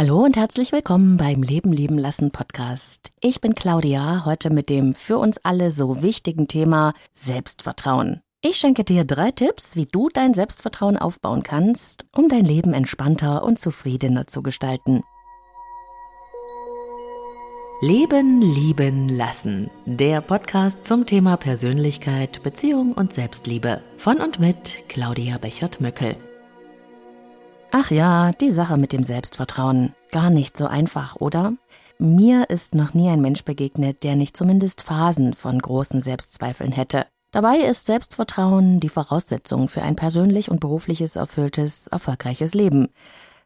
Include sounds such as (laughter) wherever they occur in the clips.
Hallo und herzlich willkommen beim Leben lieben lassen Podcast. Ich bin Claudia, heute mit dem für uns alle so wichtigen Thema Selbstvertrauen. Ich schenke dir drei Tipps, wie du dein Selbstvertrauen aufbauen kannst, um dein Leben entspannter und zufriedener zu gestalten. Leben lieben lassen. Der Podcast zum Thema Persönlichkeit, Beziehung und Selbstliebe. Von und mit Claudia Bechert-Möckel. Ach ja, die Sache mit dem Selbstvertrauen. Gar nicht so einfach, oder? Mir ist noch nie ein Mensch begegnet, der nicht zumindest Phasen von großen Selbstzweifeln hätte. Dabei ist Selbstvertrauen die Voraussetzung für ein persönlich und berufliches erfülltes, erfolgreiches Leben.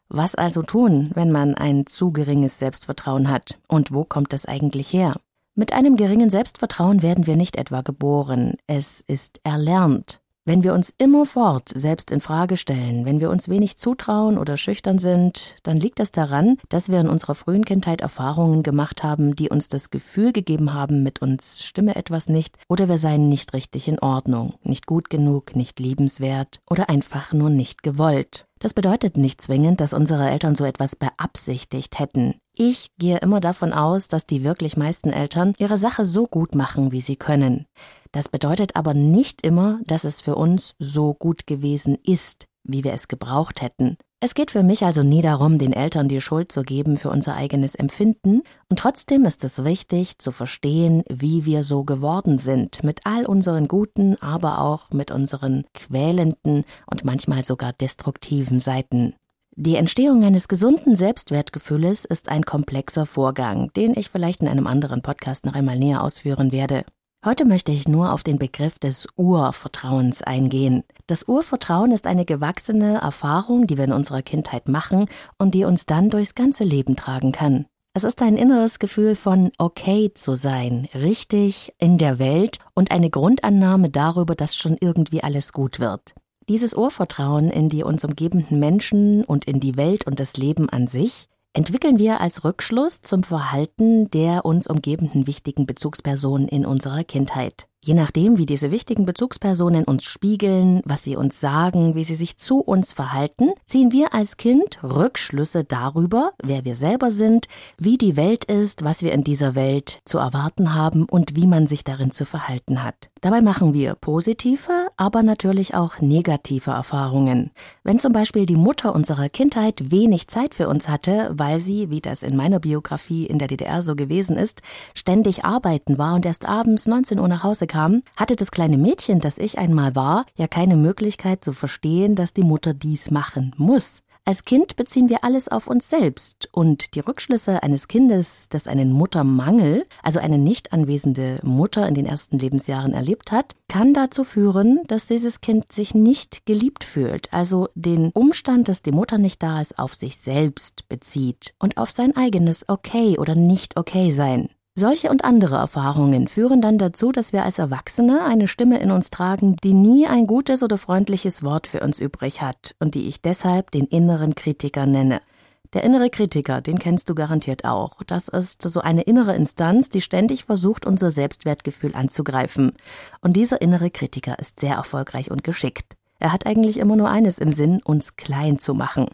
Was also tun, wenn man ein zu geringes Selbstvertrauen hat? Und wo kommt das eigentlich her? Mit einem geringen Selbstvertrauen werden wir nicht etwa geboren, es ist erlernt. Wenn wir uns immerfort selbst in Frage stellen, wenn wir uns wenig zutrauen oder schüchtern sind, dann liegt das daran, dass wir in unserer frühen Kindheit Erfahrungen gemacht haben, die uns das Gefühl gegeben haben, mit uns stimme etwas nicht oder wir seien nicht richtig in Ordnung, nicht gut genug, nicht liebenswert oder einfach nur nicht gewollt. Das bedeutet nicht zwingend, dass unsere Eltern so etwas beabsichtigt hätten. Ich gehe immer davon aus, dass die wirklich meisten Eltern ihre Sache so gut machen, wie sie können. Das bedeutet aber nicht immer, dass es für uns so gut gewesen ist, wie wir es gebraucht hätten. Es geht für mich also nie darum, den Eltern die Schuld zu geben für unser eigenes Empfinden, und trotzdem ist es wichtig zu verstehen, wie wir so geworden sind, mit all unseren guten, aber auch mit unseren quälenden und manchmal sogar destruktiven Seiten. Die Entstehung eines gesunden Selbstwertgefühles ist ein komplexer Vorgang, den ich vielleicht in einem anderen Podcast noch einmal näher ausführen werde. Heute möchte ich nur auf den Begriff des Urvertrauens eingehen. Das Urvertrauen ist eine gewachsene Erfahrung, die wir in unserer Kindheit machen und die uns dann durchs ganze Leben tragen kann. Es ist ein inneres Gefühl von okay zu sein, richtig in der Welt und eine Grundannahme darüber, dass schon irgendwie alles gut wird. Dieses Urvertrauen in die uns umgebenden Menschen und in die Welt und das Leben an sich entwickeln wir als Rückschluss zum Verhalten der uns umgebenden wichtigen Bezugspersonen in unserer Kindheit. Je nachdem, wie diese wichtigen Bezugspersonen uns spiegeln, was sie uns sagen, wie sie sich zu uns verhalten, ziehen wir als Kind Rückschlüsse darüber, wer wir selber sind, wie die Welt ist, was wir in dieser Welt zu erwarten haben und wie man sich darin zu verhalten hat. Dabei machen wir positive, aber natürlich auch negative Erfahrungen. Wenn zum Beispiel die Mutter unserer Kindheit wenig Zeit für uns hatte, weil sie, wie das in meiner Biografie in der DDR so gewesen ist, ständig arbeiten war und erst abends 19 Uhr nach Hause kam, hatte das kleine Mädchen, das ich einmal war, ja keine Möglichkeit zu verstehen, dass die Mutter dies machen muss. Als Kind beziehen wir alles auf uns selbst und die Rückschlüsse eines Kindes, das einen Muttermangel, also eine nicht anwesende Mutter in den ersten Lebensjahren erlebt hat, kann dazu führen, dass dieses Kind sich nicht geliebt fühlt, also den Umstand, dass die Mutter nicht da ist, auf sich selbst bezieht und auf sein eigenes Okay oder nicht okay sein. Solche und andere Erfahrungen führen dann dazu, dass wir als Erwachsene eine Stimme in uns tragen, die nie ein gutes oder freundliches Wort für uns übrig hat und die ich deshalb den inneren Kritiker nenne. Der innere Kritiker, den kennst du garantiert auch. Das ist so eine innere Instanz, die ständig versucht, unser Selbstwertgefühl anzugreifen. Und dieser innere Kritiker ist sehr erfolgreich und geschickt. Er hat eigentlich immer nur eines im Sinn, uns klein zu machen.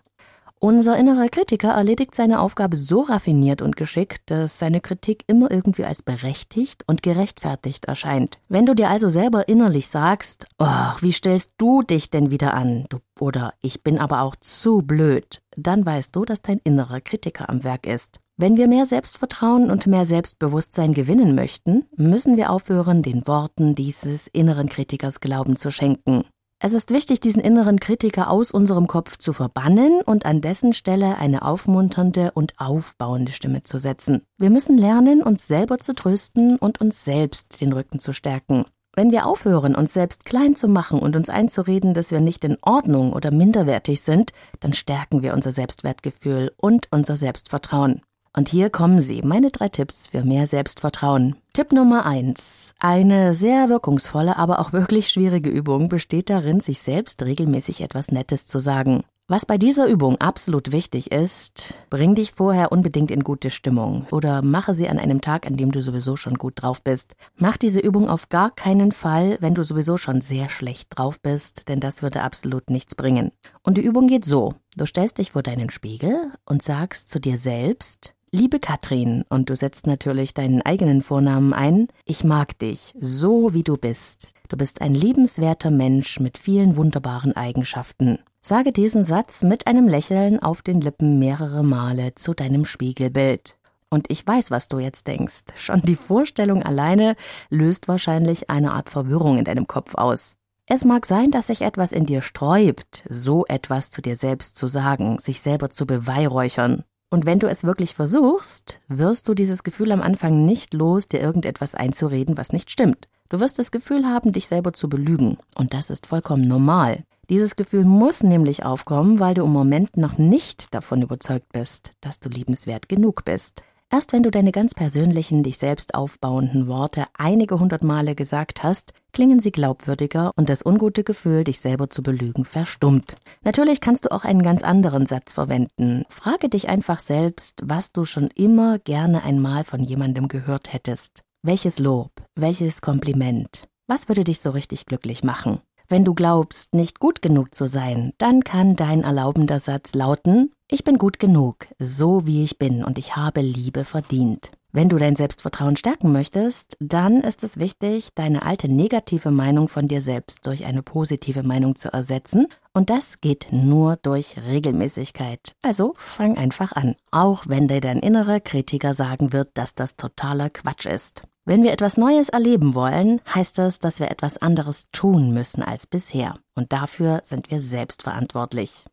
Unser innerer Kritiker erledigt seine Aufgabe so raffiniert und geschickt, dass seine Kritik immer irgendwie als berechtigt und gerechtfertigt erscheint. Wenn du dir also selber innerlich sagst, ach, wie stellst du dich denn wieder an? Du, oder ich bin aber auch zu blöd, dann weißt du, dass dein innerer Kritiker am Werk ist. Wenn wir mehr Selbstvertrauen und mehr Selbstbewusstsein gewinnen möchten, müssen wir aufhören, den Worten dieses inneren Kritikers Glauben zu schenken. Es ist wichtig, diesen inneren Kritiker aus unserem Kopf zu verbannen und an dessen Stelle eine aufmunternde und aufbauende Stimme zu setzen. Wir müssen lernen, uns selber zu trösten und uns selbst den Rücken zu stärken. Wenn wir aufhören, uns selbst klein zu machen und uns einzureden, dass wir nicht in Ordnung oder minderwertig sind, dann stärken wir unser Selbstwertgefühl und unser Selbstvertrauen. Und hier kommen sie, meine drei Tipps für mehr Selbstvertrauen. Tipp Nummer eins: Eine sehr wirkungsvolle, aber auch wirklich schwierige Übung besteht darin, sich selbst regelmäßig etwas Nettes zu sagen. Was bei dieser Übung absolut wichtig ist, bring dich vorher unbedingt in gute Stimmung oder mache sie an einem Tag, an dem du sowieso schon gut drauf bist. Mach diese Übung auf gar keinen Fall, wenn du sowieso schon sehr schlecht drauf bist, denn das würde absolut nichts bringen. Und die Übung geht so. Du stellst dich vor deinen Spiegel und sagst zu dir selbst, Liebe Katrin, und du setzt natürlich deinen eigenen Vornamen ein, ich mag dich, so wie du bist. Du bist ein liebenswerter Mensch mit vielen wunderbaren Eigenschaften. Sage diesen Satz mit einem Lächeln auf den Lippen mehrere Male zu deinem Spiegelbild. Und ich weiß, was du jetzt denkst. Schon die Vorstellung alleine löst wahrscheinlich eine Art Verwirrung in deinem Kopf aus. Es mag sein, dass sich etwas in dir sträubt, so etwas zu dir selbst zu sagen, sich selber zu beweihräuchern. Und wenn du es wirklich versuchst, wirst du dieses Gefühl am Anfang nicht los, dir irgendetwas einzureden, was nicht stimmt. Du wirst das Gefühl haben, dich selber zu belügen. Und das ist vollkommen normal. Dieses Gefühl muss nämlich aufkommen, weil du im Moment noch nicht davon überzeugt bist, dass du liebenswert genug bist. Erst wenn du deine ganz persönlichen, dich selbst aufbauenden Worte einige hundert Male gesagt hast, klingen sie glaubwürdiger und das ungute Gefühl, dich selber zu belügen, verstummt. Natürlich kannst du auch einen ganz anderen Satz verwenden. Frage dich einfach selbst, was du schon immer gerne einmal von jemandem gehört hättest. Welches Lob, welches Kompliment, was würde dich so richtig glücklich machen? Wenn du glaubst, nicht gut genug zu sein, dann kann dein erlaubender Satz lauten, ich bin gut genug, so wie ich bin und ich habe Liebe verdient. Wenn du dein Selbstvertrauen stärken möchtest, dann ist es wichtig, deine alte negative Meinung von dir selbst durch eine positive Meinung zu ersetzen. Und das geht nur durch Regelmäßigkeit. Also fang einfach an. Auch wenn dir dein innerer Kritiker sagen wird, dass das totaler Quatsch ist. Wenn wir etwas Neues erleben wollen, heißt das, dass wir etwas anderes tun müssen als bisher. Und dafür sind wir selbst verantwortlich.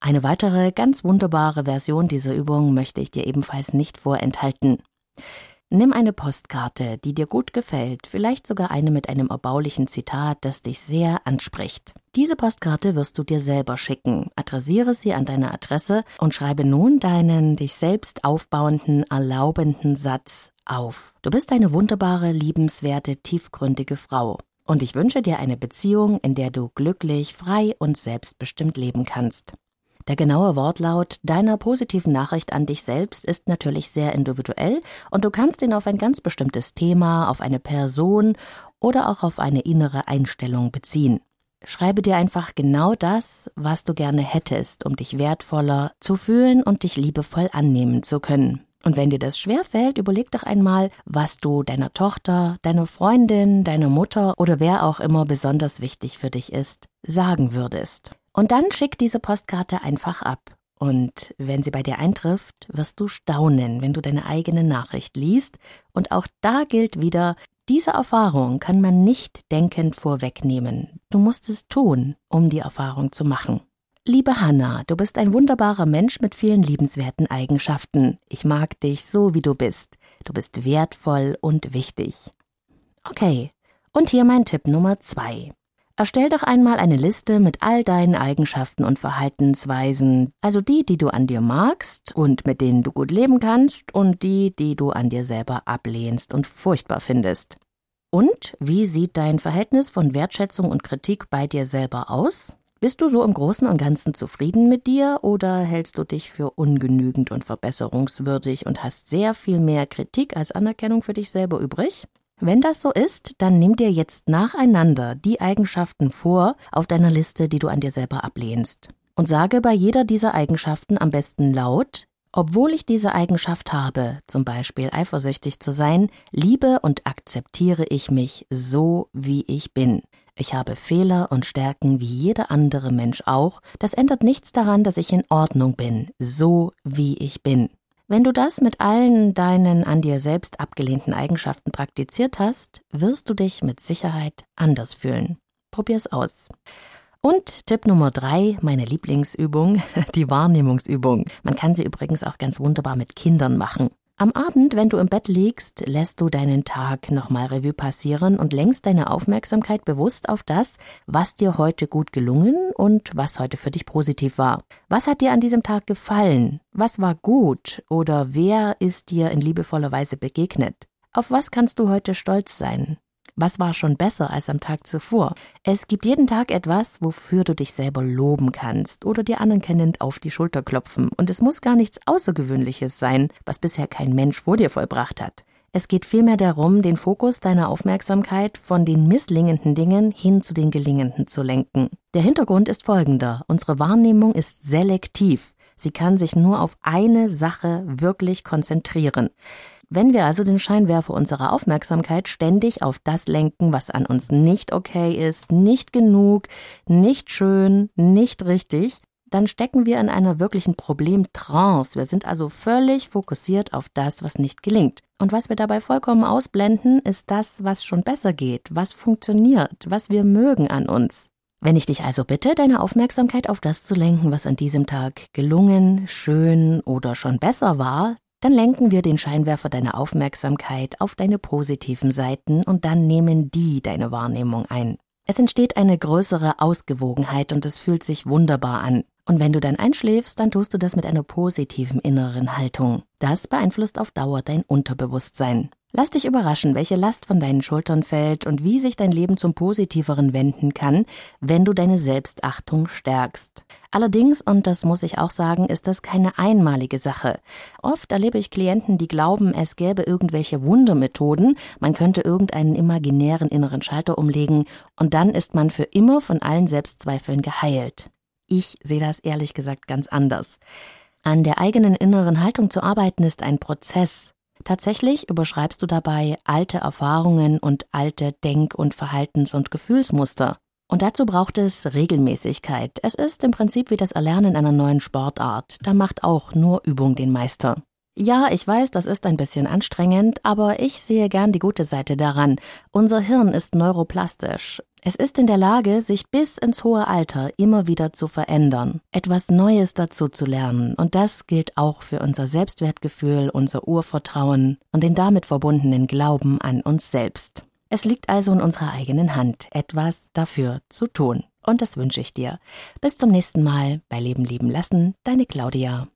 Eine weitere ganz wunderbare Version dieser Übung möchte ich dir ebenfalls nicht vorenthalten. Nimm eine Postkarte, die dir gut gefällt, vielleicht sogar eine mit einem erbaulichen Zitat, das dich sehr anspricht. Diese Postkarte wirst du dir selber schicken. Adressiere sie an deine Adresse und schreibe nun deinen dich selbst aufbauenden, erlaubenden Satz auf. Du bist eine wunderbare, liebenswerte, tiefgründige Frau. Und ich wünsche dir eine Beziehung, in der du glücklich, frei und selbstbestimmt leben kannst. Der genaue Wortlaut deiner positiven Nachricht an dich selbst ist natürlich sehr individuell und du kannst ihn auf ein ganz bestimmtes Thema, auf eine Person oder auch auf eine innere Einstellung beziehen. Schreibe dir einfach genau das, was du gerne hättest, um dich wertvoller zu fühlen und dich liebevoll annehmen zu können. Und wenn dir das schwerfällt, überleg doch einmal, was du deiner Tochter, deiner Freundin, deiner Mutter oder wer auch immer besonders wichtig für dich ist, sagen würdest. Und dann schick diese Postkarte einfach ab. Und wenn sie bei dir eintrifft, wirst du staunen, wenn du deine eigene Nachricht liest. Und auch da gilt wieder, diese Erfahrung kann man nicht denkend vorwegnehmen. Du musst es tun, um die Erfahrung zu machen. Liebe Hanna, du bist ein wunderbarer Mensch mit vielen liebenswerten Eigenschaften. Ich mag dich so, wie du bist. Du bist wertvoll und wichtig. Okay, und hier mein Tipp Nummer zwei. Erstell doch einmal eine Liste mit all deinen Eigenschaften und Verhaltensweisen, also die, die du an dir magst und mit denen du gut leben kannst und die, die du an dir selber ablehnst und furchtbar findest. Und wie sieht dein Verhältnis von Wertschätzung und Kritik bei dir selber aus? Bist du so im Großen und Ganzen zufrieden mit dir oder hältst du dich für ungenügend und verbesserungswürdig und hast sehr viel mehr Kritik als Anerkennung für dich selber übrig? Wenn das so ist, dann nimm dir jetzt nacheinander die Eigenschaften vor auf deiner Liste, die du an dir selber ablehnst. Und sage bei jeder dieser Eigenschaften am besten laut, obwohl ich diese Eigenschaft habe, zum Beispiel eifersüchtig zu sein, liebe und akzeptiere ich mich so, wie ich bin. Ich habe Fehler und Stärken wie jeder andere Mensch auch. Das ändert nichts daran, dass ich in Ordnung bin, so wie ich bin. Wenn du das mit allen deinen an dir selbst abgelehnten Eigenschaften praktiziert hast, wirst du dich mit Sicherheit anders fühlen. Probier's aus. Und Tipp Nummer drei, meine Lieblingsübung, (laughs) die Wahrnehmungsübung. Man kann sie übrigens auch ganz wunderbar mit Kindern machen. Am Abend, wenn du im Bett liegst, lässt du deinen Tag nochmal Revue passieren und lenkst deine Aufmerksamkeit bewusst auf das, was dir heute gut gelungen und was heute für dich positiv war. Was hat dir an diesem Tag gefallen? Was war gut? Oder wer ist dir in liebevoller Weise begegnet? Auf was kannst du heute stolz sein? Was war schon besser als am Tag zuvor? Es gibt jeden Tag etwas, wofür du dich selber loben kannst oder dir anerkennend auf die Schulter klopfen. Und es muss gar nichts Außergewöhnliches sein, was bisher kein Mensch vor dir vollbracht hat. Es geht vielmehr darum, den Fokus deiner Aufmerksamkeit von den misslingenden Dingen hin zu den gelingenden zu lenken. Der Hintergrund ist folgender. Unsere Wahrnehmung ist selektiv. Sie kann sich nur auf eine Sache wirklich konzentrieren. Wenn wir also den Scheinwerfer unserer Aufmerksamkeit ständig auf das lenken, was an uns nicht okay ist, nicht genug, nicht schön, nicht richtig, dann stecken wir in einer wirklichen Problemtrance. Wir sind also völlig fokussiert auf das, was nicht gelingt. Und was wir dabei vollkommen ausblenden, ist das, was schon besser geht, was funktioniert, was wir mögen an uns. Wenn ich dich also bitte, deine Aufmerksamkeit auf das zu lenken, was an diesem Tag gelungen, schön oder schon besser war, dann lenken wir den Scheinwerfer deiner Aufmerksamkeit auf deine positiven Seiten und dann nehmen die deine Wahrnehmung ein. Es entsteht eine größere Ausgewogenheit und es fühlt sich wunderbar an. Und wenn du dann einschläfst, dann tust du das mit einer positiven inneren Haltung. Das beeinflusst auf Dauer dein Unterbewusstsein. Lass dich überraschen, welche Last von deinen Schultern fällt und wie sich dein Leben zum Positiveren wenden kann, wenn du deine Selbstachtung stärkst. Allerdings, und das muss ich auch sagen, ist das keine einmalige Sache. Oft erlebe ich Klienten, die glauben, es gäbe irgendwelche Wundermethoden, man könnte irgendeinen imaginären inneren Schalter umlegen und dann ist man für immer von allen Selbstzweifeln geheilt. Ich sehe das ehrlich gesagt ganz anders. An der eigenen inneren Haltung zu arbeiten ist ein Prozess, Tatsächlich überschreibst du dabei alte Erfahrungen und alte Denk- und Verhaltens- und Gefühlsmuster. Und dazu braucht es Regelmäßigkeit. Es ist im Prinzip wie das Erlernen einer neuen Sportart. Da macht auch nur Übung den Meister. Ja, ich weiß, das ist ein bisschen anstrengend, aber ich sehe gern die gute Seite daran. Unser Hirn ist neuroplastisch. Es ist in der Lage, sich bis ins hohe Alter immer wieder zu verändern, etwas Neues dazu zu lernen, und das gilt auch für unser Selbstwertgefühl, unser Urvertrauen und den damit verbundenen Glauben an uns selbst. Es liegt also in unserer eigenen Hand, etwas dafür zu tun. Und das wünsche ich dir. Bis zum nächsten Mal bei Leben lieben lassen, deine Claudia.